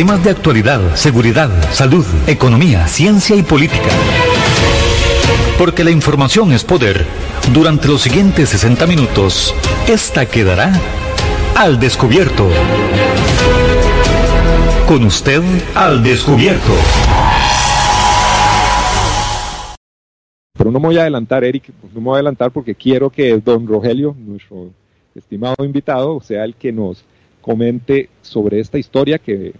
temas de actualidad, seguridad, salud, economía, ciencia y política. Porque la información es poder. Durante los siguientes 60 minutos, esta quedará al descubierto. Con usted al descubierto. Pero no me voy a adelantar, Eric, no me voy a adelantar porque quiero que don Rogelio, nuestro estimado invitado, sea el que nos comente sobre esta historia que,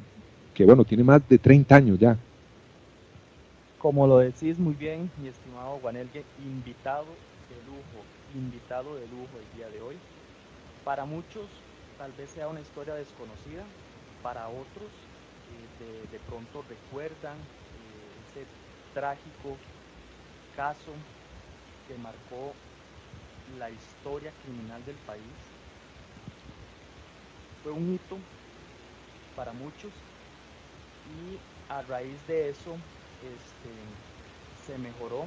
bueno, tiene más de 30 años ya. Como lo decís muy bien, mi estimado Juanelgue, invitado de lujo, invitado de lujo el día de hoy. Para muchos tal vez sea una historia desconocida, para otros eh, de, pronto recuerdan eh, ese trágico caso que marcó la historia criminal del país. Fue un hito para muchos y a raíz de eso este, se mejoró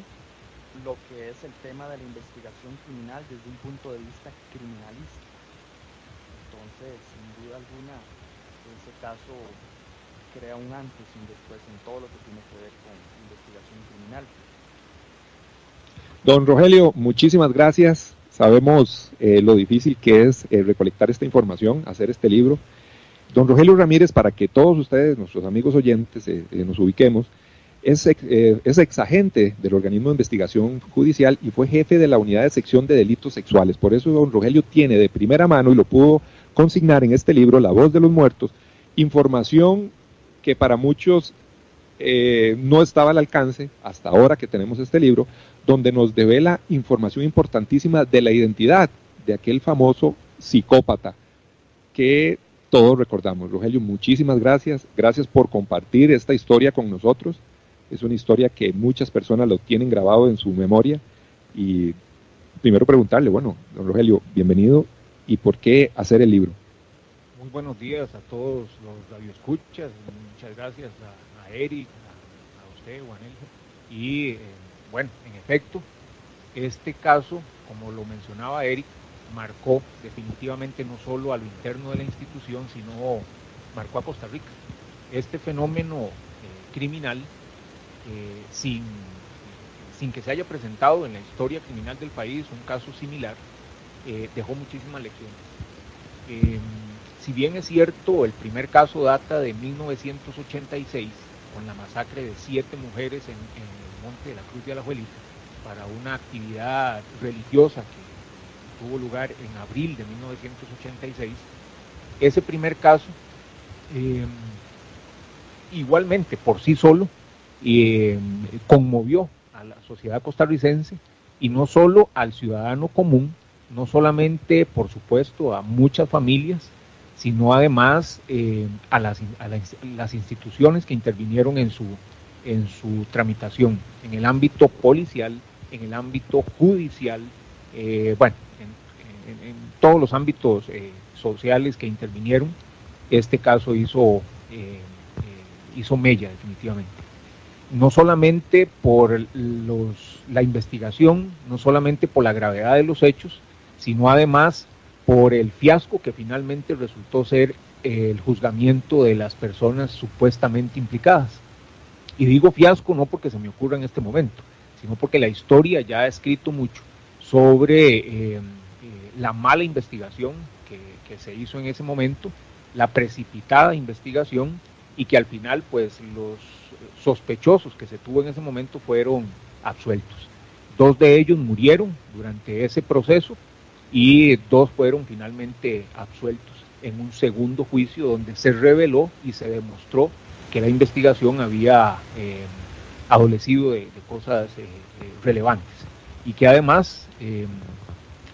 lo que es el tema de la investigación criminal desde un punto de vista criminalista. Entonces, sin duda alguna, ese caso crea un antes y un después en todo lo que tiene que ver con investigación criminal. Don Rogelio, muchísimas gracias. Sabemos eh, lo difícil que es eh, recolectar esta información, hacer este libro. Don Rogelio Ramírez, para que todos ustedes, nuestros amigos oyentes, eh, nos ubiquemos, es, es exagente del organismo de investigación judicial y fue jefe de la unidad de sección de delitos sexuales. Por eso don Rogelio tiene de primera mano y lo pudo consignar en este libro, La voz de los muertos, información que para muchos no estaba al alcance hasta ahora que tenemos este libro, donde nos devela información importantísima de la identidad de aquel famoso psicópata que todos recordamos. Rogelio, muchísimas gracias. Gracias por compartir esta historia con nosotros. Es una historia que muchas personas lo tienen grabado en su memoria. Y primero preguntarle, bueno, don Rogelio, bienvenido. ¿Y por qué hacer el libro? Muy buenos días a todos los radioescuchas. Muchas gracias a, Eric, a, usted, Juanel. Y eh, bueno, en efecto, este caso, como lo mencionaba Eric, marcó definitivamente no solo a lo interno de la institución, sino marcó a Costa Rica. Este fenómeno eh, criminal, eh, sin, sin que se haya presentado en la historia criminal del país un caso similar, eh, dejó muchísimas lecciones. Si bien es cierto, el primer caso data de 1986, con la masacre de siete mujeres en, en Monte de la Cruz de Alajuelita para una actividad religiosa que tuvo lugar en abril de 1986. Ese primer caso, eh, igualmente por sí solo, eh, conmovió a la sociedad costarricense y no solo al ciudadano común, no solamente, por supuesto, a muchas familias, sino además eh, a, las, a las instituciones que intervinieron en su, en su tramitación, en el ámbito policial, en el ámbito judicial, eh, bueno, en, todos los ámbitos eh, sociales que intervinieron, este caso hizo, eh, hizo mella definitivamente. No solamente por los, la investigación, no solamente por la gravedad de los hechos, sino además por el fiasco que finalmente resultó ser el juzgamiento de las personas supuestamente implicadas. Y digo fiasco no porque se me ocurra en este momento, sino porque la historia ya ha escrito mucho sobre eh, eh, la mala investigación que, se hizo en ese momento, la precipitada investigación y que al final pues los sospechosos que se tuvo en ese momento fueron absueltos. Dos de ellos murieron durante ese proceso y dos fueron finalmente absueltos en un segundo juicio donde se reveló y se demostró que la investigación había eh, adolecido de, cosas relevantes y que además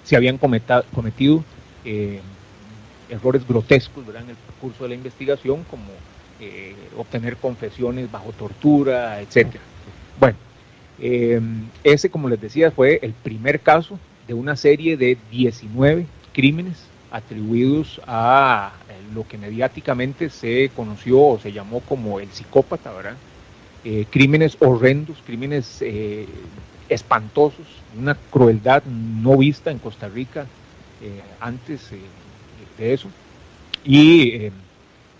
se habían cometido errores grotescos en el curso de la investigación, como obtener confesiones bajo tortura, etcétera. Bueno, ese, como les decía, fue el primer caso de una serie de 19 crímenes atribuidos a eh, lo que mediáticamente se conoció o se llamó como el psicópata, ¿verdad? Eh, crímenes horrendos, crímenes eh, espantosos, una crueldad no vista en Costa Rica antes de eso, y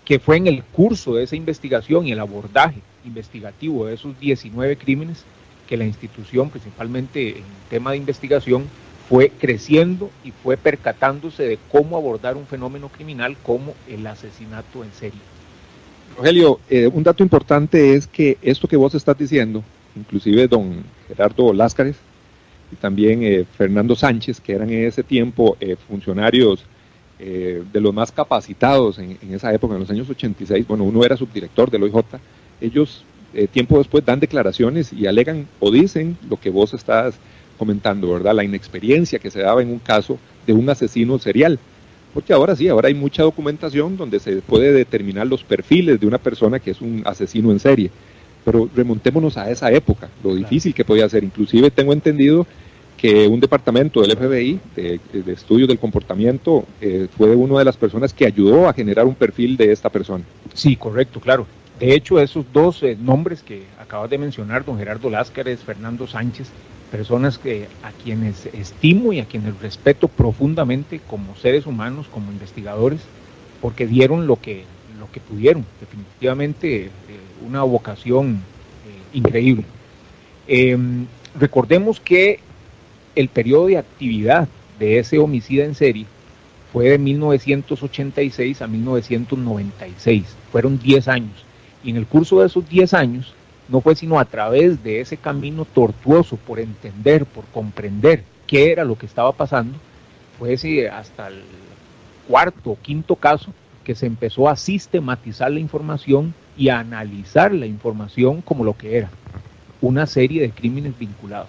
que fue en el curso de esa investigación y el abordaje investigativo de esos 19 crímenes que la institución, principalmente en tema de investigación, fue creciendo y fue percatándose de cómo abordar un fenómeno criminal como el asesinato en serie. Rogelio, eh, un dato importante es que esto que vos estás diciendo, inclusive don Gerardo Láscares y también eh, Fernando Sánchez, que eran en ese tiempo eh, funcionarios de los más capacitados en, en, esa época, en los años 86, bueno, uno era subdirector del OIJ, ellos tiempo después dan declaraciones y alegan o dicen lo que vos estás comentando, ¿verdad? La inexperiencia que se daba en un caso de un asesino serial. Porque ahora sí, ahora hay mucha documentación donde se puede determinar los perfiles de una persona que es un asesino en serie. Pero remontémonos a esa época, lo difícil que podía ser. Inclusive tengo entendido que un departamento del FBI de, de estudios del comportamiento eh, fue una de las personas que ayudó a generar un perfil de esta persona. Sí, correcto, claro. De hecho, esos dos eh, nombres que acabas de mencionar, don Gerardo Láscares, Fernando Sánchez, personas que, a quienes estimo y a quienes respeto profundamente como seres humanos, como investigadores, porque dieron lo que, lo que pudieron, definitivamente una vocación eh, increíble. Em, recordemos que el periodo de actividad de ese homicida en serie fue de 1986 a 1996, fueron 10 años, y en el curso de esos 10 años, no fue sino a través de ese camino tortuoso por entender, por comprender qué era lo que estaba pasando, fue ese hasta el cuarto o quinto caso que se empezó a sistematizar la información y analizar la información como lo que era, una serie de crímenes vinculados,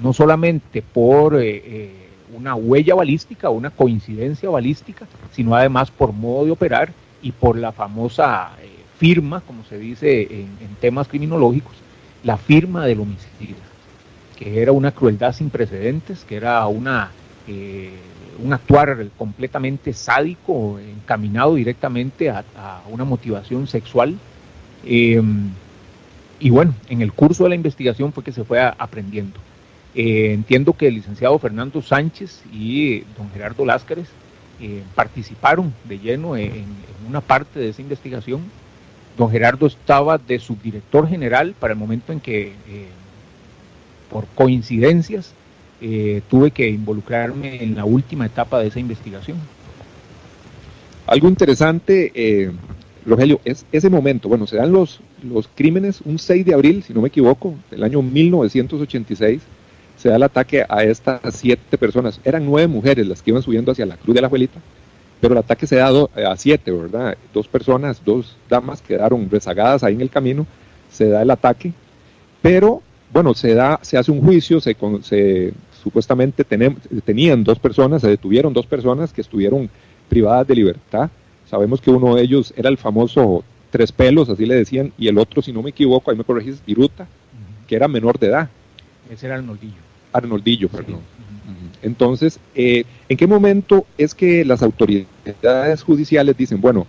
no solamente por eh, eh, una huella balística, una coincidencia balística, sino además por modo de operar y por la famosa eh, firma, como se dice en, temas criminológicos, la firma del homicida, que era una crueldad sin precedentes, que era una, un actuar completamente sádico, encaminado directamente a, una motivación sexual. Em, y bueno, en el curso de la investigación fue que se fue aprendiendo. Eh, entiendo que el licenciado Fernando Sánchez y don Gerardo Láscares eh, participaron de lleno en, una parte de esa investigación Don Gerardo estaba de subdirector general para el momento en que, eh, por coincidencias, tuve que involucrarme en la última etapa de esa investigación. Algo interesante, Rogelio, es ese momento. Bueno, se dan los, los crímenes un 6 de abril, si no me equivoco, del año 1986. Se da el ataque a estas siete personas. Eran nueve mujeres las que iban subiendo hacia la Cruz de la Abuelita pero el ataque se da a siete, ¿verdad? Dos personas, dos damas quedaron rezagadas ahí en el camino, se da el ataque, pero bueno, se da, se hace un juicio, se, se supuestamente tenían dos personas, se detuvieron dos personas que estuvieron privadas de libertad. Sabemos que uno de ellos era el famoso tres pelos, así le decían, y el otro, si no me equivoco, ahí me corregís, Viruta, que era menor de edad. Ese era Arnoldillo. Arnoldillo, perdón. Entonces, eh, ¿en qué momento es que las autoridades judiciales dicen, bueno,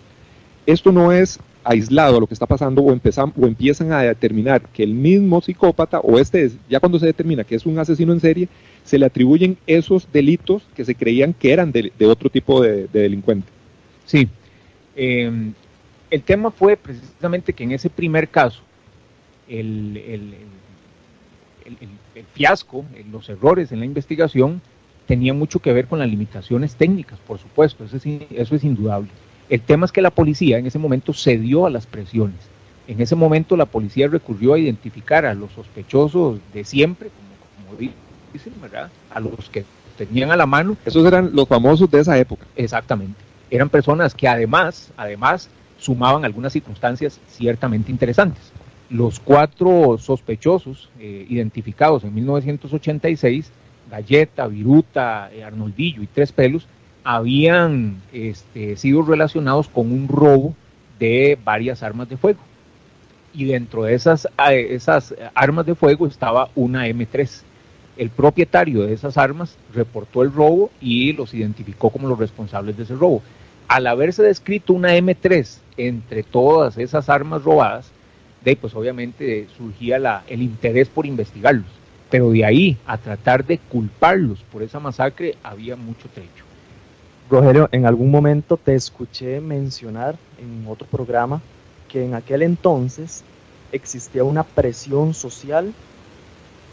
esto no es aislado a lo que está pasando o, empezan, o empiezan a determinar que el mismo psicópata o este, ya cuando se determina que es un asesino en serie, se le atribuyen esos delitos que se creían que eran de, otro tipo de, delincuente? Sí. Em, el tema fue precisamente que en ese primer caso, el, el, el fiasco, los errores en la investigación tenía mucho que ver con las limitaciones técnicas, por supuesto, eso es, eso es indudable. El tema es que la policía en ese momento cedió a las presiones. En ese momento la policía recurrió a identificar a los sospechosos de siempre, como, como dicen, ¿verdad? A los que tenían a la mano. Esos eran los famosos de esa época. Exactamente. Eran personas que además, además, sumaban algunas circunstancias ciertamente interesantes. Los cuatro sospechosos eh, identificados en 1986 Galleta, Viruta, eh, Arnoldillo y Tres Pelos habían este, sido relacionados con un robo de varias armas de fuego. Y dentro de esas, esas armas de fuego estaba una M3. El propietario de esas armas reportó el robo y los identificó como los responsables de ese robo. Al haberse descrito una M3 entre todas esas armas robadas, de, pues obviamente surgía la, el interés por investigarlos pero de ahí a tratar de culparlos por esa masacre había mucho trecho. Rogelio, en algún momento te escuché mencionar en otro programa que en aquel entonces existía una presión social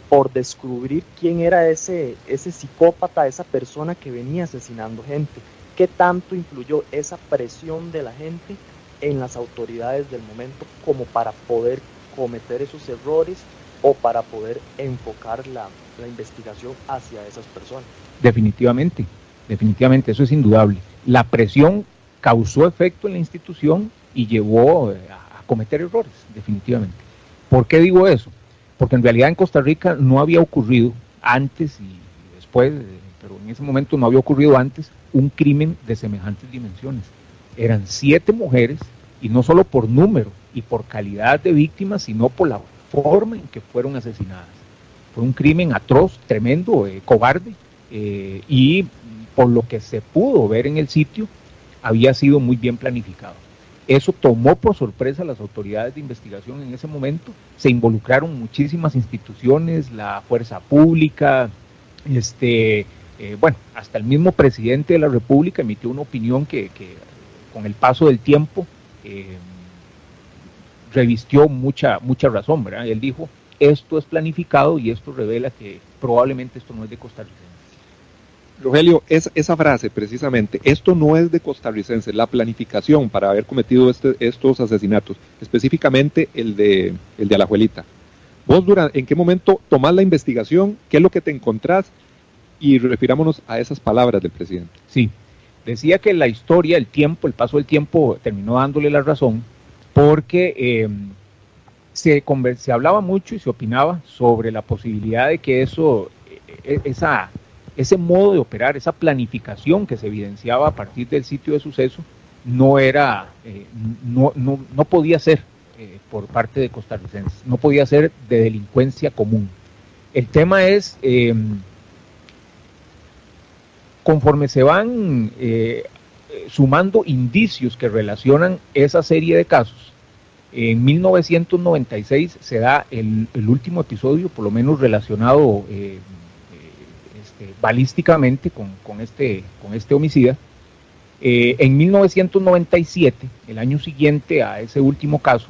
por descubrir quién era ese, ese psicópata, esa persona que venía asesinando gente. ¿Qué tanto influyó esa presión de la gente en las autoridades del momento como para poder cometer esos errores o para poder enfocar la, investigación hacia esas personas? Definitivamente, definitivamente, eso es indudable. La presión causó efecto en la institución y llevó eh, a cometer errores, definitivamente. ¿Por qué digo eso? porque en realidad en Costa Rica no había ocurrido antes y después, pero en ese momento no había ocurrido antes un crimen de semejantes dimensiones. Eran siete mujeres y no solo por número y por calidad de víctimas, sino por la forma en que fueron asesinadas. Fue un crimen atroz, tremendo, eh, cobarde eh, y por lo que se pudo ver en el sitio, había sido muy bien planificado. Eso tomó por sorpresa a las autoridades de investigación en ese momento. Se involucraron muchísimas instituciones, la fuerza pública, este, eh, bueno, hasta el mismo presidente de la República emitió una opinión que, con el paso del tiempo eh, revistió mucha, mucha razón, ¿verdad? Él dijo, esto es planificado y esto revela que probablemente esto no es de Costa Rica. Rogelio, es, esa frase precisamente, esto no es de costarricense, la planificación para haber cometido este, estos asesinatos, específicamente el de, el de Alajuelita. Vos, durante, ¿en qué momento tomás la investigación? ¿Qué es lo que te encontrás? Y refirámonos a esas palabras del presidente. Sí, decía que la historia, el tiempo, el paso del tiempo terminó dándole la razón porque eh, se, se hablaba mucho y se opinaba sobre la posibilidad de que eso, e, e, esa ese modo de operar, esa planificación que se evidenciaba a partir del sitio de suceso, no era, eh, no, no, no, podía ser eh, por parte de costarricenses, no podía ser de delincuencia común. El tema es, em, conforme se van eh, sumando indicios que relacionan esa serie de casos, en 1996 se da el, último episodio, por lo menos relacionado este, balísticamente con, este, con este homicida. Eh, en 1997, el año siguiente a ese último caso,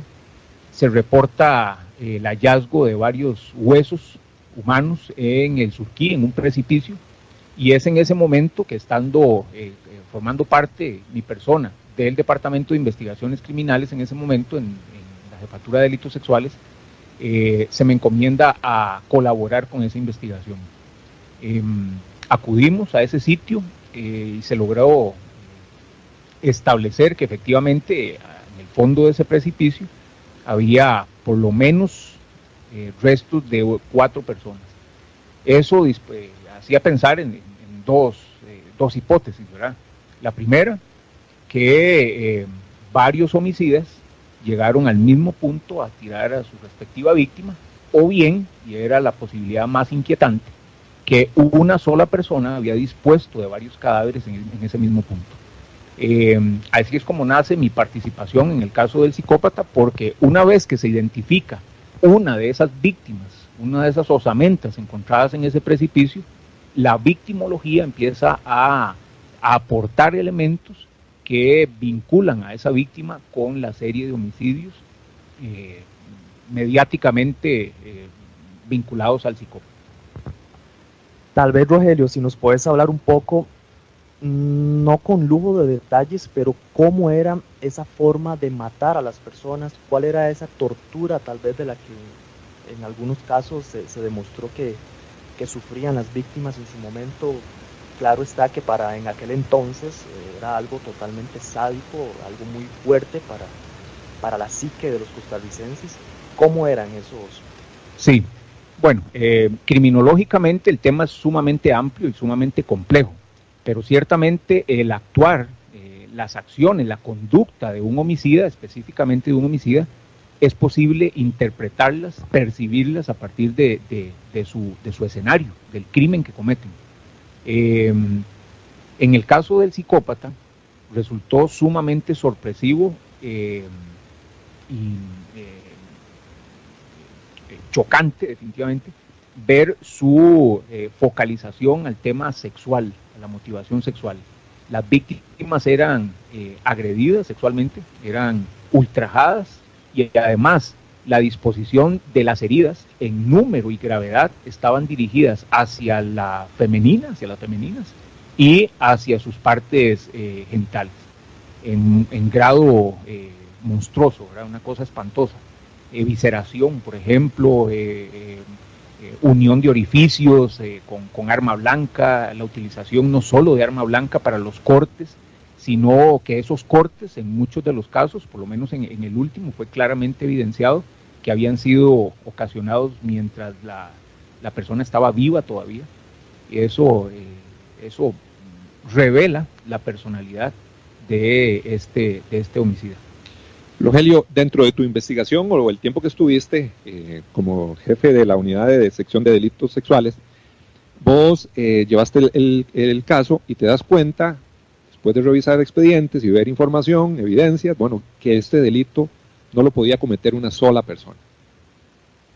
se reporta eh, el hallazgo de varios huesos humanos en el Surquí, en un precipicio, y es en ese momento que estando eh, formando parte mi persona del Departamento de Investigaciones Criminales, en ese momento en, la Jefatura de Delitos Sexuales, se me encomienda a colaborar con esa investigación. Em, acudimos a ese sitio eh, y se logró establecer que efectivamente en el fondo de ese precipicio había por lo menos eh, restos de cuatro personas. Eso eh, hacía pensar en, dos, dos, hipótesis, ¿verdad? La primera, que varios homicidas llegaron al mismo punto a tirar a su respectiva víctima, o bien, y era la posibilidad más inquietante, que una sola persona había dispuesto de varios cadáveres en, ese mismo punto. Eh, así es como nace mi participación en el caso del psicópata, porque una vez que se identifica una de esas víctimas, una de esas osamentas encontradas en ese precipicio, la victimología empieza a, aportar elementos que vinculan a esa víctima con la serie de homicidios eh, mediáticamente eh, vinculados al psicópata. Tal vez, Rogelio, si nos puedes hablar un poco, mm, no con lujo de detalles, pero cómo era esa forma de matar a las personas, cuál era esa tortura tal vez de la que en algunos casos se, demostró que, sufrían las víctimas en su momento. Claro está que para en aquel entonces eh, era algo totalmente sádico, algo muy fuerte para, para la psique de los costarricenses. ¿Cómo eran esos? Sí, bueno, eh, criminológicamente el tema es sumamente amplio y sumamente complejo, pero ciertamente el actuar, eh, las acciones, la conducta de un homicida, específicamente de un homicida, es posible interpretarlas, percibirlas a partir de, su, escenario, del crimen que cometen. Em, en el caso del psicópata, resultó sumamente sorpresivo em, y chocante definitivamente ver su eh, focalización al tema sexual, a la motivación sexual. las víctimas eran eh, agredidas sexualmente, eran ultrajadas y además la disposición de las heridas en número y gravedad estaban dirigidas hacia la femenina, hacia las femeninas y hacia sus partes eh, genitales, en, grado eh, monstruoso, una cosa espantosa. visceración, por ejemplo, unión de orificios con, con arma blanca, la utilización no solo de arma blanca para los cortes, sino que esos cortes en muchos de los casos, por lo menos en, el último, fue claramente evidenciado que habían sido ocasionados mientras la, persona estaba viva todavía. Y eso, eh, eso revela la personalidad de este, de este homicida. Rogelio, dentro de tu investigación o el tiempo que estuviste eh, como jefe de la unidad de sección de delitos sexuales, vos eh, llevaste el, caso y te das cuenta después de revisar expedientes y ver información, evidencias, bueno, que este delito no lo podía cometer una sola persona.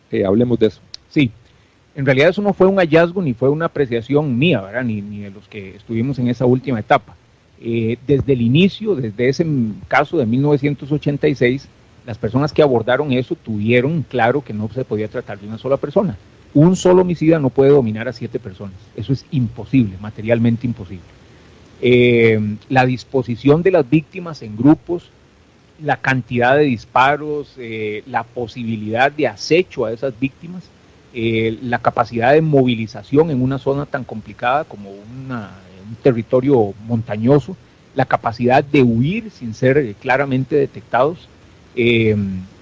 Eh, hablemos de eso. Sí, en realidad eso no fue un hallazgo ni fue una apreciación mía, ¿verdad? Ni, de los que estuvimos en esa última etapa. Eh, desde el inicio, desde ese caso de 1986, las personas que abordaron eso tuvieron claro que no se podía tratar de una sola persona. Un solo homicida no puede dominar a siete personas. Eso es imposible, materialmente imposible. Eh, la disposición de las víctimas en grupos, la cantidad de disparos, eh, la posibilidad de acecho a esas víctimas, eh, la capacidad de movilización en una zona tan complicada como un territorio montañoso, la capacidad de huir sin ser claramente detectados,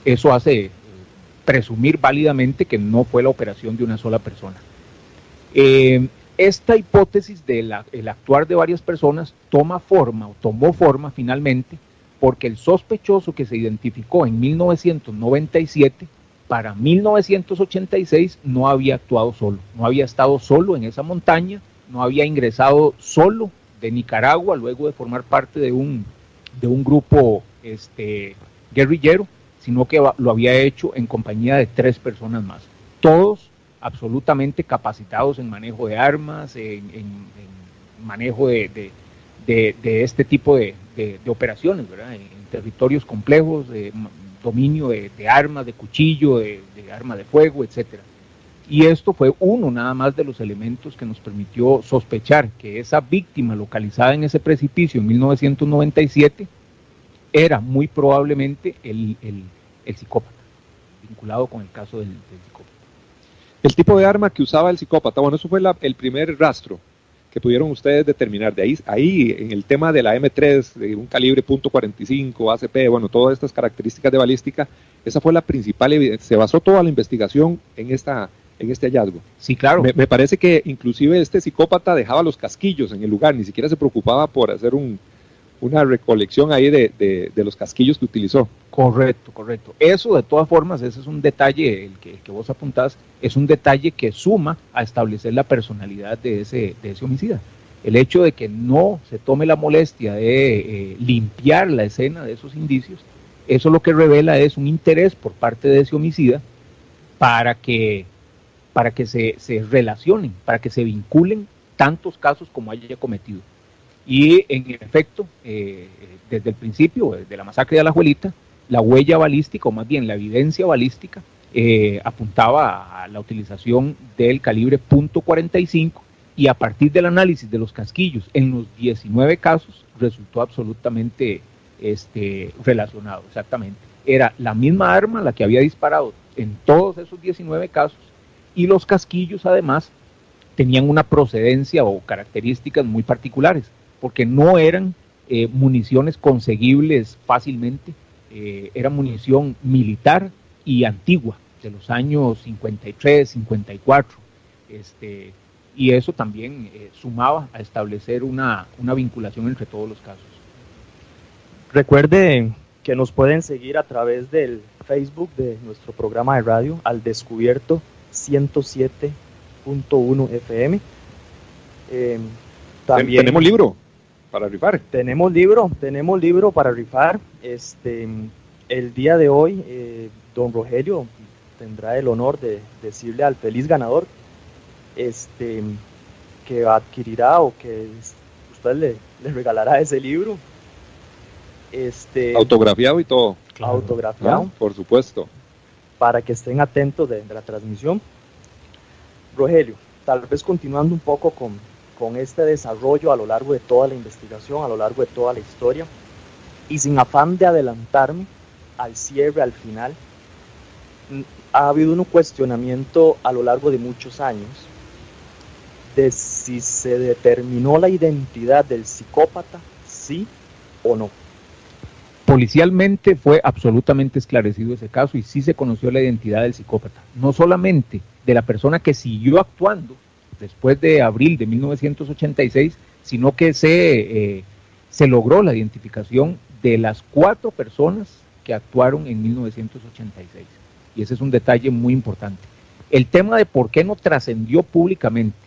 eso hace presumir válidamente que no fue la operación de una sola persona esta hipótesis del actuar de varias personas toma forma o tomó forma finalmente porque el sospechoso que se identificó en 1997 para 1986 no había actuado solo, no había estado solo en esa montaña, no había ingresado solo de Nicaragua luego de formar parte de un, de un grupo este, guerrillero, sino que lo había hecho en compañía de tres personas más. Todos absolutamente capacitados en manejo de armas, en, manejo de, este tipo de, operaciones, En, territorios complejos, de dominio de, armas, de cuchillo, de, arma de fuego, etcétera. Y esto fue uno nada más de los elementos que nos permitió sospechar que esa víctima localizada en ese precipicio en 1997 era muy probablemente el, psicópata, vinculado con el caso del, del psicópata. El tipo de arma que usaba el psicópata, bueno, eso fue el primer rastro que pudieron ustedes determinar. De ahí, ahí en el tema de la M3, de un calibre .45, ACP, bueno, todas estas características de balística, esa fue la principal evidencia. Se basó toda la investigación en esta en este hallazgo. Sí, claro. Me, me, parece que inclusive este psicópata dejaba los casquillos en el lugar, ni siquiera se preocupaba por hacer un, una recolección ahí de, de, los casquillos que utilizó. Correcto, correcto. Eso de todas formas, ese es un detalle, el que, vos apuntás, es un detalle que suma a establecer la personalidad de ese, de ese homicida. El hecho de que no se tome la molestia de eh, limpiar la escena de esos indicios, eso lo que revela es un interés por parte de ese homicida para que, para que se, se relacionen, para que se vinculen tantos casos como haya cometido. Y en efecto, eh, desde el principio, desde la masacre de la abuelita, la huella balística, o más bien la evidencia balística, eh, apuntaba a la utilización del calibre .45 y a partir del análisis de los casquillos en los 19 casos resultó absolutamente este, relacionado, exactamente. Era la misma arma la que había disparado en todos esos 19 casos y los casquillos además tenían una procedencia o características muy particulares porque no eran eh, municiones conseguibles fácilmente, eh, era munición militar y antigua, de los años 53, 54, este, y eso también eh, sumaba a establecer una, una vinculación entre todos los casos. Recuerde que nos pueden seguir a través del Facebook de nuestro programa de radio Al Descubierto 107.1 FM. también, tenemos libro para rifar. Tenemos libro, tenemos libro para rifar. Este, el día de hoy, eh, don Rogelio tendrá el honor de decirle al feliz ganador este, que adquirirá o que usted le, le regalará ese libro. Este, autografiado y todo. Autografiado. Por supuesto. Para que estén atentos de, la transmisión. Rogelio, tal vez continuando un poco con, con este desarrollo a lo largo de toda la investigación, a lo largo de toda la historia, y sin afán de adelantarme al cierre, al final, ha habido un cuestionamiento a lo largo de muchos años de si se determinó la identidad del psicópata, sí o no. Policialmente fue absolutamente esclarecido ese caso y sí se conoció la identidad del psicópata, no solamente de la persona que siguió actuando después de abril de 1986, sino que se, eh, se logró la identificación de las cuatro personas que actuaron en 1986. Y ese es un detalle muy importante. El tema de por qué no trascendió públicamente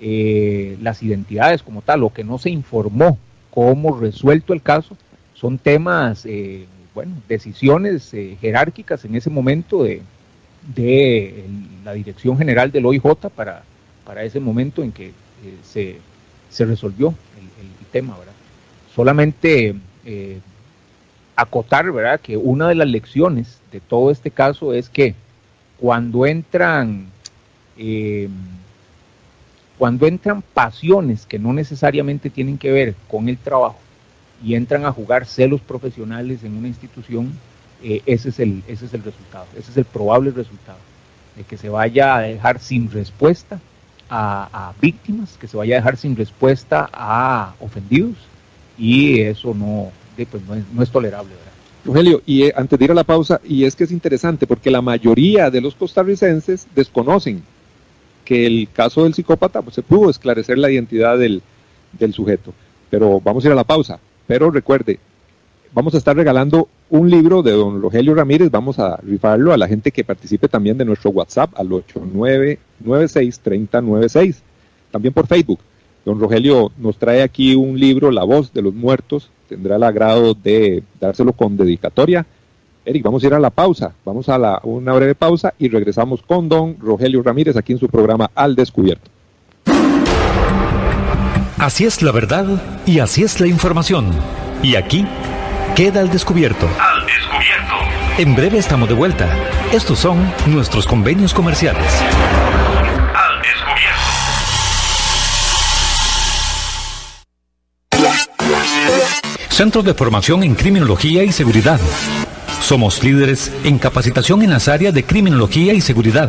eh, las identidades como tal, o que no se informó cómo resuelto el caso, son temas, eh, bueno, decisiones jerárquicas en ese momento de, de la Dirección General del OIJ para, para ese momento en que se, se, resolvió el, tema, ¿verdad? Solamente acotar, ¿verdad?, que una de las lecciones de todo este caso es que cuando entran cuando entran pasiones que no necesariamente tienen que ver con el trabajo y entran a jugar celos profesionales en una institución, eh, ese, es el, ese es el resultado, ese es el probable resultado, de que se vaya a dejar sin respuesta a, víctimas, que se vaya a dejar sin respuesta a ofendidos y eso no, pues no, es, tolerable. ¿verdad? Rogelio, y eh, antes de ir a la pausa, y es que es interesante porque la mayoría de los costarricenses desconocen que el caso del psicópata pues, se pudo esclarecer la identidad del, sujeto. Pero vamos a ir a la pausa. Pero recuerde, vamos a estar regalando un libro de don Rogelio Ramírez, vamos a rifarlo a la gente que participe también de nuestro WhatsApp al 8996-3096, también por Facebook. Don Rogelio nos trae aquí un libro, La voz de los muertos, tendrá el agrado de dárselo con dedicatoria Eric, vamos a ir a la pausa, vamos a la, una breve pausa y regresamos con don Rogelio Ramírez aquí en su programa Al Descubierto. Así es la verdad y así es la información. Y aquí queda al descubierto. Al descubierto. En breve estamos de vuelta. Estos son nuestros convenios comerciales. Al descubierto. Centros de formación en criminología y seguridad somos líderes en capacitación en las áreas de criminología y seguridad,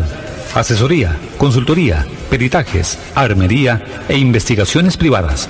asesoría, consultoría, peritajes, armería e investigaciones privadas.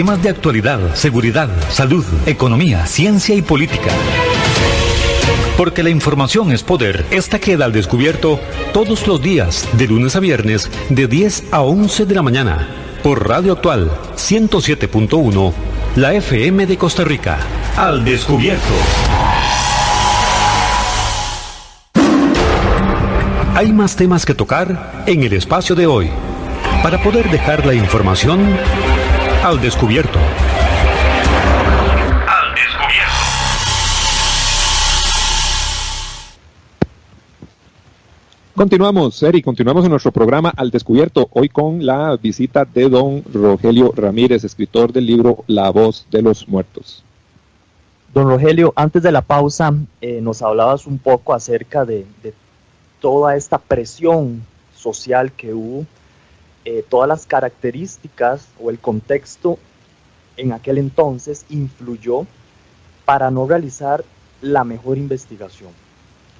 Temas de actualidad, seguridad, salud, economía, ciencia y política. Porque la información es poder. Esta queda al descubierto todos los días, de lunes a viernes, de 10 a 11 de la mañana, por Radio Actual 107.1, la FM de Costa Rica. Al descubierto. Hay más temas que tocar en el espacio de hoy. Para poder dejar la información al descubierto. Al descubierto. Continuamos, Eri, continuamos en nuestro programa Al Descubierto, hoy con la visita de don Rogelio Ramírez, escritor del libro La voz de los muertos. Don Rogelio, antes de la pausa eh, nos hablabas un poco acerca de, toda esta presión social que hubo, eh, todas las características o el contexto en aquel entonces influyó para no realizar la mejor investigación.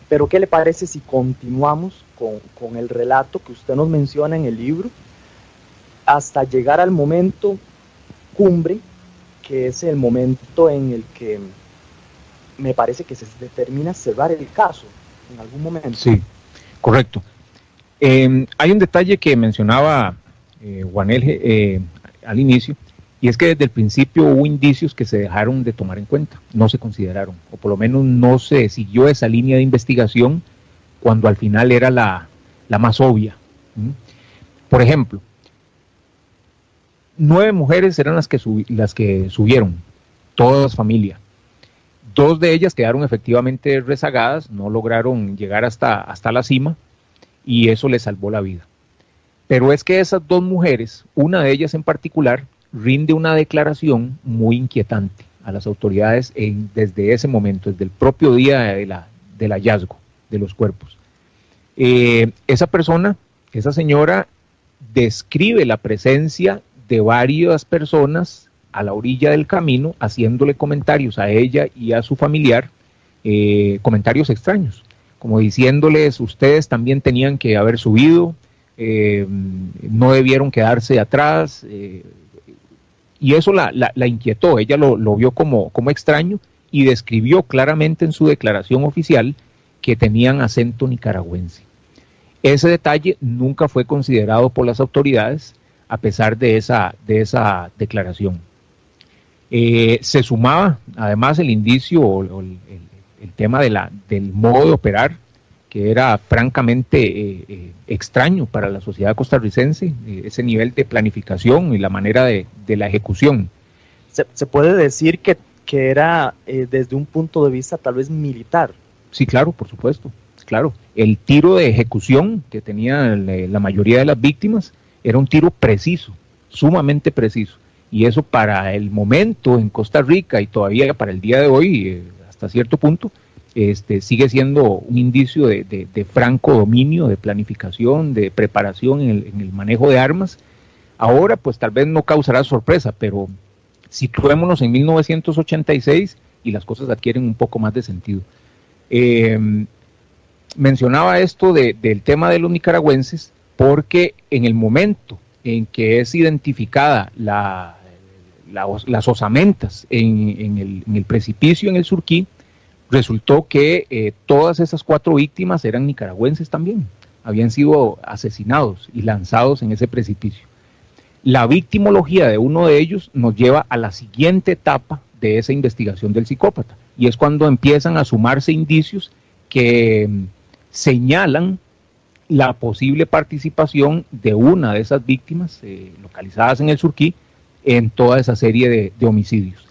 Pero ¿qué le parece si continuamos con, el relato que usted nos menciona en el libro hasta llegar al momento cumbre, que es el momento en el que me parece que se determina cerrar el caso en algún momento? Sí, correcto. Em, hay un detalle que mencionaba eh, Juanel eh, al inicio, y es que desde el principio hubo indicios que se dejaron de tomar en cuenta, no se consideraron, o por lo menos no se siguió esa línea de investigación cuando al final era la, más obvia. Por ejemplo, nueve mujeres eran las que, las que subieron, todas familias. Dos de ellas quedaron efectivamente rezagadas, no lograron llegar hasta, hasta la cima y eso les salvó la vida. Pero es que esas dos mujeres, una de ellas en particular, rinde una declaración muy inquietante a las autoridades desde ese momento, desde el propio día de la, del hallazgo de los cuerpos. Eh, esa persona, esa señora, describe la presencia de varias personas a la orilla del camino, haciéndole comentarios a ella y a su familiar, eh, comentarios extraños, como diciéndoles, ustedes también tenían que haber subido, eh, no debieron quedarse atrás, y eso la, inquietó, ella lo, vio como, como extraño y describió claramente en su declaración oficial que tenían acento nicaragüense. Ese detalle nunca fue considerado por las autoridades a pesar de esa, de esa declaración. Eh, se sumaba además el indicio o, el, tema de la, del modo de operar que era francamente eh, eh, extraño para la sociedad costarricense, eh, ese nivel de planificación y la manera de, la ejecución. Se, puede decir que, que era desde un punto de vista tal vez militar. Sí, claro, por supuesto, claro. El tiro de ejecución que tenía la mayoría de las víctimas era un tiro preciso, sumamente preciso. Y eso para el momento en Costa Rica y todavía para el día de hoy, hasta cierto punto, este, sigue siendo un indicio de, franco dominio, de planificación, de preparación en el, manejo de armas. Ahora, pues tal vez no causará sorpresa, pero situémonos en 1986 y las cosas adquieren un poco más de sentido. Em, mencionaba esto del tema de los nicaragüenses porque en el momento en que es identificada la, las osamentas en, el, en el precipicio en el Surquí, resultó que eh, todas esas cuatro víctimas eran nicaragüenses también, habían sido asesinados y lanzados en ese precipicio. La victimología de uno de ellos nos lleva a la siguiente etapa de esa investigación del psicópata, y es cuando empiezan a sumarse indicios que mm, señalan la posible participación de una de esas víctimas eh, localizadas en el Surquí en toda esa serie de homicidios.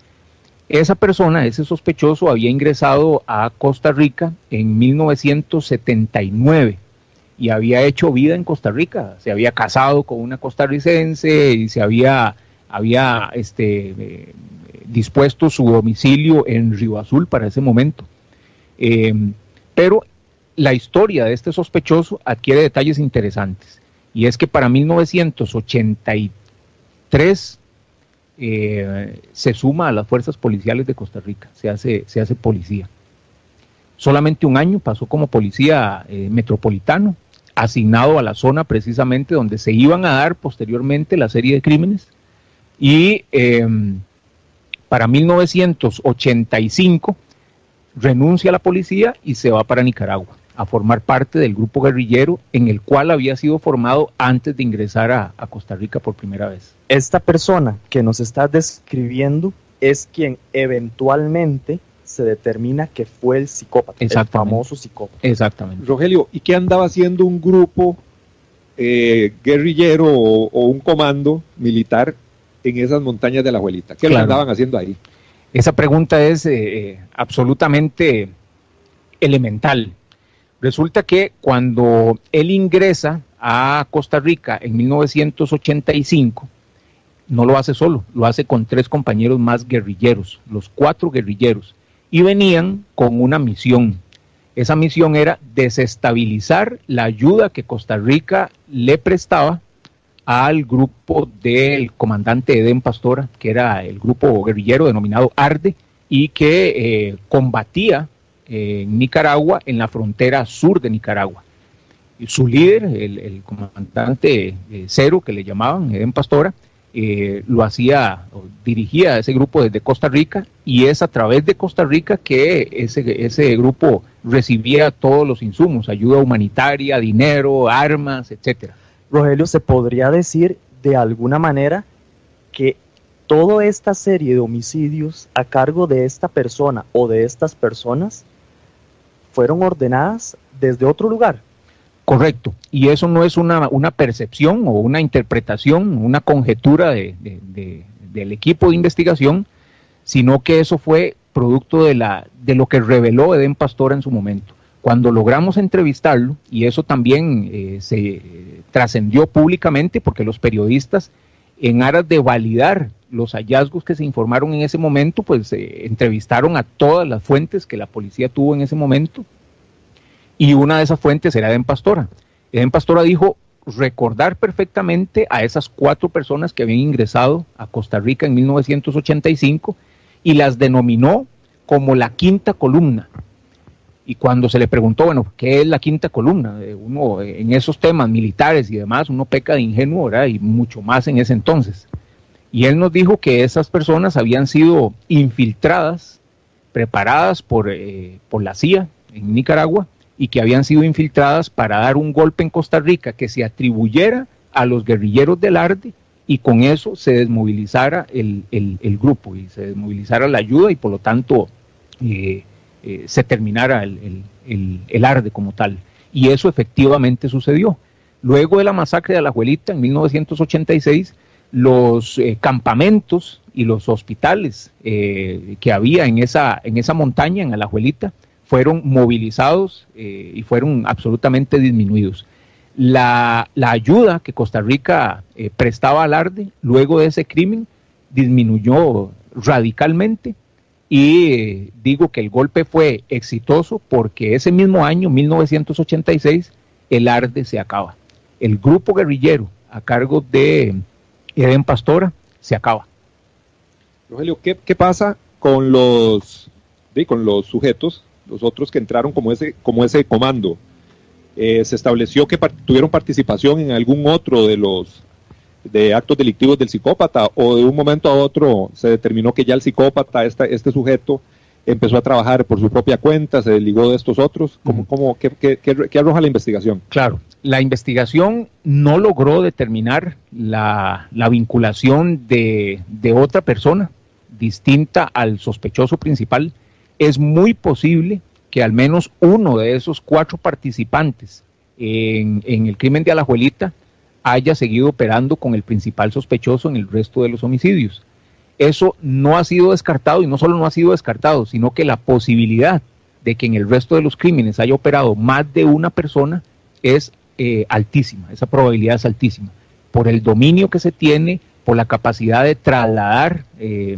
Esa persona, ese sospechoso, había ingresado a Costa Rica en 1979 y había hecho vida en Costa Rica. Se había casado con una costarricense y se había, había este, eh, dispuesto su domicilio en Río Azul para ese momento. Eh, pero la historia de este sospechoso adquiere detalles interesantes. Y es que para 1983 eh, se suma a las fuerzas policiales de Costa Rica, se hace, se hace policía. Solamente un año pasó como policía eh, metropolitano, asignado a la zona precisamente donde se iban a dar posteriormente la serie de crímenes. Y em, para 1985 renuncia a la policía y se va para Nicaragua a formar parte del grupo guerrillero en el cual había sido formado antes de ingresar a, Costa Rica por primera vez. Esta persona que nos está describiendo es quien eventualmente se determina que fue el psicópata, el famoso psicópata. Exactamente. Rogelio, ¿y qué andaba haciendo un grupo eh, guerrillero o, un comando militar en esas montañas de la abuelita? ¿Qué lo andaban haciendo ahí? Esa pregunta es eh, eh, absolutamente elemental Resulta que cuando él ingresa a Costa Rica en 1985, no lo hace solo, lo hace con tres compañeros más guerrilleros, los cuatro guerrilleros, y venían con una misión. Esa misión era desestabilizar la ayuda que Costa Rica le prestaba al grupo del comandante Eden Pastora, que era el grupo guerrillero denominado ARDE, y que eh, combatía en Nicaragua, en la frontera sur de Nicaragua. Y su líder, el, comandante eh, Cero, que le llamaban Eden Pastora, eh, lo hacía, dirigía ese grupo desde Costa Rica y es a través de Costa Rica que ese, ese grupo recibía todos los insumos, ayuda humanitaria, dinero, armas, etcétera. Rogelio, se podría decir de alguna manera que toda esta serie de homicidios a cargo de esta persona o de estas personas fueron ordenadas desde otro lugar. Correcto, y eso no es una, percepción o una interpretación, una conjetura de, del equipo de investigación, sino que eso fue producto de, la, de lo que reveló Eden Pastor en su momento. Cuando logramos entrevistarlo, y eso también eh, se eh, trascendió públicamente porque los periodistas, en aras de validar los hallazgos que se informaron en ese momento, pues eh, entrevistaron a todas las fuentes que la policía tuvo en ese momento, y una de esas fuentes era Eden Pastora. Eden Pastora dijo recordar perfectamente a esas cuatro personas que habían ingresado a Costa Rica en 1985 y las denominó como la quinta columna. Y cuando se le preguntó, bueno, ¿qué es la quinta columna? Eh, uno eh, en esos temas militares y demás, uno peca de ingenuo, ¿verdad? Y mucho más en ese entonces. Y él nos dijo que esas personas habían sido infiltradas, preparadas por, eh, por la CIA en Nicaragua, y que habían sido infiltradas para dar un golpe en Costa Rica que se atribuyera a los guerrilleros del ARDE y con eso se desmovilizara el, grupo y se desmovilizara la ayuda y por lo tanto eh, eh, se terminara el, el, ARDE como tal. Y eso efectivamente sucedió. Luego de la masacre de la Abuelita en 1986, los eh, campamentos y los hospitales que había en esa, en esa montaña, en Alajuelita, fueron movilizados eh, y fueron absolutamente disminuidos. La, ayuda que Costa Rica eh, prestaba al ARDE luego de ese crimen disminuyó radicalmente y digo que el golpe fue exitoso porque ese mismo año, 1986, el ARDE se acaba. El grupo guerrillero a cargo de Eden Pastora se acaba. Rogelio, ¿qué, pasa con los, con los sujetos los otros que entraron como ese, como ese comando. Eh, se estableció que tuvieron participación en algún otro de los de actos delictivos del psicópata o de un momento a otro se determinó que ya el psicópata, este, este sujeto, empezó a trabajar por su propia cuenta, se desligó de estos otros. ¿Cómo, cómo, qué, qué, arroja la investigación? Claro, la investigación no logró determinar la, la vinculación de, de otra persona distinta al sospechoso principal es muy posible que al menos uno de esos cuatro participantes en, el crimen de Alajuelita haya seguido operando con el principal sospechoso en el resto de los homicidios. Eso no ha sido descartado y no solo no ha sido descartado, sino que la posibilidad de que en el resto de los crímenes haya operado más de una persona es eh, altísima, esa probabilidad es altísima, por el dominio que se tiene, por la capacidad de trasladar eh,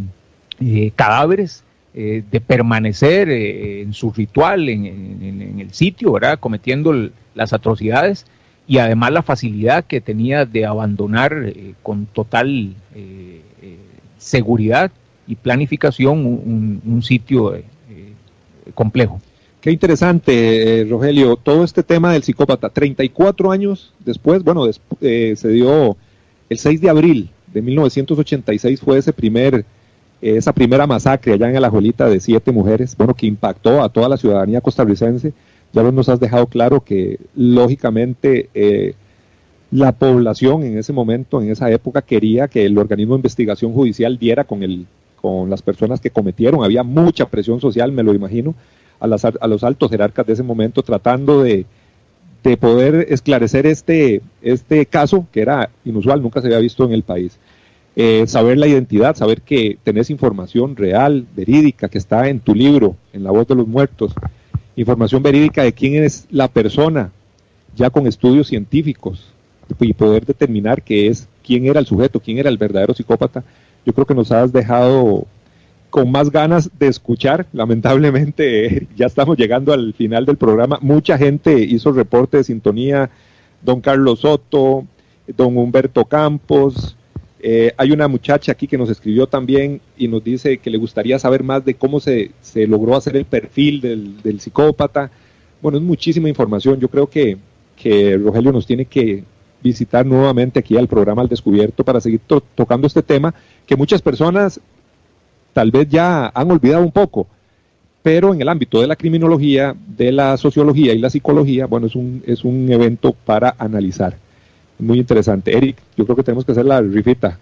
eh, cadáveres de permanecer en su ritual, en, el sitio, ¿verdad? cometiendo las atrocidades y además la facilidad que tenía de abandonar eh, con total seguridad y planificación un, sitio complejo. Qué interesante, Rogelio, todo este tema del psicópata. 34 años después, bueno, se dio el 6 de abril de 1986, fue ese primer esa primera masacre allá en la Alajuelita de siete mujeres, bueno, que impactó a toda la ciudadanía costarricense, ya nos has dejado claro que lógicamente eh, la población en ese momento, en esa época, quería que el organismo de investigación judicial diera con, el, con las personas que cometieron, había mucha presión social, me lo imagino, a, las, a los altos jerarcas de ese momento tratando de, de poder esclarecer este, este caso que era inusual, nunca se había visto en el país. Eh, saber la identidad, saber que tenés información real, verídica, que está en tu libro, en La Voz de los Muertos, información verídica de quién es la persona, ya con estudios científicos, y poder determinar qué es, quién era el sujeto, quién era el verdadero psicópata, yo creo que nos has dejado con más ganas de escuchar. Lamentablemente ya estamos llegando al final del programa. Mucha gente hizo reporte de sintonía, don Carlos Soto, don Humberto Campos. Eh, hay una muchacha aquí que nos escribió también y nos dice que le gustaría saber más de cómo se, se logró hacer el perfil del, del, psicópata. Bueno, es muchísima información. Yo creo que, que Rogelio nos tiene que visitar nuevamente aquí al programa Al Descubierto para seguir tocando este tema que muchas personas tal vez ya han olvidado un poco, pero en el ámbito de la criminología, de la sociología y la psicología, bueno, es un, es un evento para analizar. Muy interesante. Eric, yo creo que tenemos que hacer la rifita.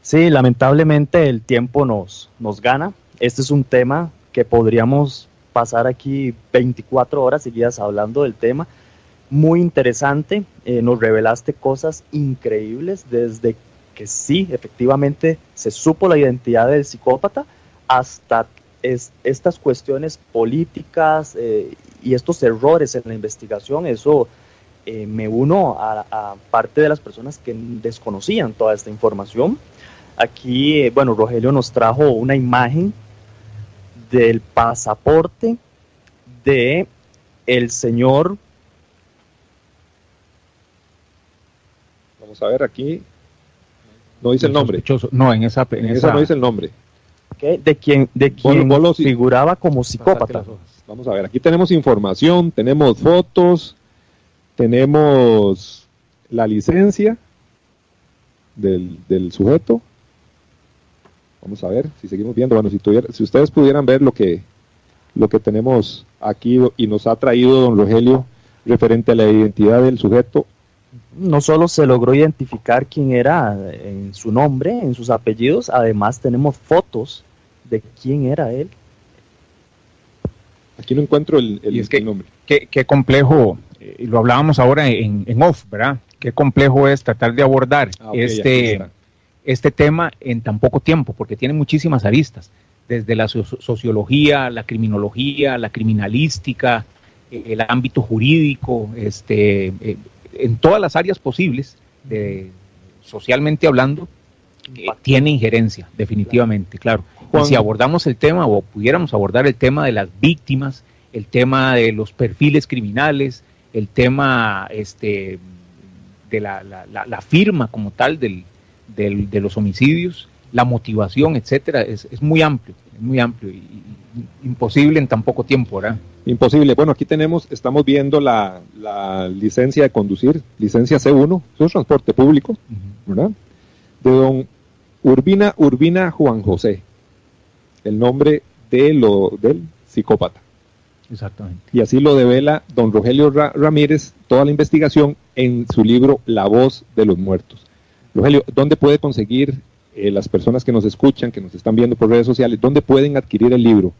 Sí, lamentablemente el tiempo nos, nos gana. Este es un tema que podríamos pasar aquí 24 horas seguidas hablando del tema. Muy interesante, eh, nos revelaste cosas increíbles desde que sí, efectivamente, se supo la identidad del psicópata hasta estas cuestiones políticas eh, y estos errores en la investigación, eso eh, me uno a, parte de las personas que desconocían toda esta información. Aquí, eh, bueno, Rogelio nos trajo una imagen del pasaporte de el señor. Vamos a ver aquí, no dice el nombre. No, en esa, en, esa, no dice el nombre. De quien, de quien figuraba como psicópata. Vamos a ver, aquí tenemos información, tenemos fotos, tenemos la licencia del, del sujeto. Vamos a ver si seguimos viendo. Bueno, si, tuviera, si ustedes pudieran ver lo que, lo que tenemos aquí y nos ha traído don Rogelio referente a la identidad del sujeto, no solo se logró identificar quién era en su nombre, en sus apellidos, además tenemos fotos de quién era él. Aquí no encuentro el, nombre. Qué, complejo, eh, y lo hablábamos ahora en, off, ¿verdad? Qué complejo es tratar de abordar ah, este, este tema en tan poco tiempo, porque tiene muchísimas aristas, desde la sociología, la criminología, la criminalística, eh, el ámbito jurídico, este, eh, en todas las áreas posibles, de, socialmente hablando, eh, tiene injerencia, definitivamente, claro. si abordamos el tema o pudiéramos abordar el tema de las víctimas, el tema de los perfiles criminales, el tema este, de la, la, firma como tal del, de los homicidios, la motivación, etcétera, es, es muy amplio, es muy amplio y, imposible en tan poco tiempo, ¿verdad? Imposible. Bueno, aquí tenemos, estamos viendo la, licencia de conducir, licencia C1, eso es transporte público, ¿verdad? De don Urbina Urbina Juan José, el nombre de lo, del psicópata. Exactamente. Y así lo devela don Rogelio Ramírez, toda la investigación en su libro La voz de los muertos. Rogelio, ¿dónde puede conseguir eh, las personas que nos escuchan, que nos están viendo por redes sociales, dónde pueden adquirir el libro?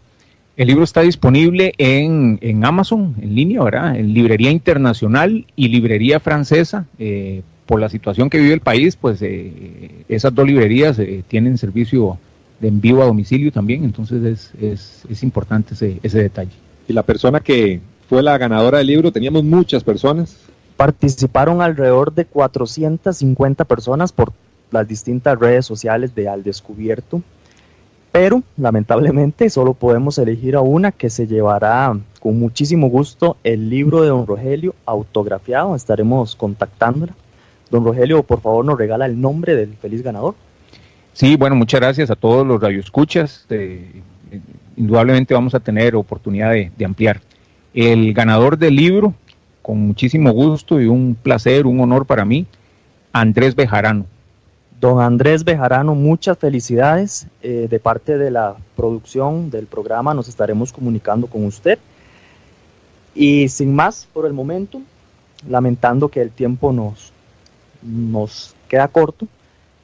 El libro está disponible en, en Amazon, en línea, ¿verdad? En librería internacional y librería francesa. Eh, por la situación que vive el país, pues eh, esas dos librerías tienen servicio de envío a domicilio también, entonces es, es, es importante ese, ese detalle. Y la persona que fue la ganadora del libro, teníamos muchas personas. Participaron alrededor de 450 personas por las distintas redes sociales de Al Descubierto, pero lamentablemente solo podemos elegir a una que se llevará con muchísimo gusto el libro de don Rogelio autografiado, estaremos contactándola. Don Rogelio, por favor, nos regala el nombre del feliz ganador. Sí, bueno, muchas gracias a todos los radioescuchas. Eh, indudablemente vamos a tener oportunidad de, ampliar. El ganador del libro, con muchísimo gusto y un placer, un honor para mí, Andrés Bejarano. Don Andrés Bejarano, muchas felicidades eh, de parte de la producción del programa. Nos estaremos comunicando con usted. Y sin más por el momento, lamentando que el tiempo nos, nos queda corto,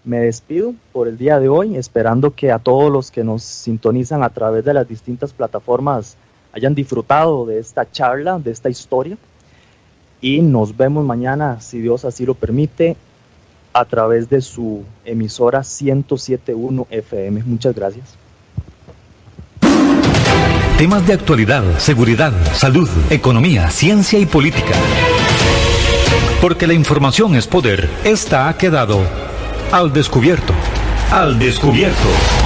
me despido por el día de hoy, esperando que a todos los que nos sintonizan a través de las distintas plataformas hayan disfrutado de esta charla, de esta historia. Y nos vemos mañana, si Dios así lo permite, a través de su emisora 1071 FM. Muchas gracias. Temas de actualidad, seguridad, salud, economía, ciencia y política. Porque la información es poder, esta ha quedado al descubierto. Al descubierto.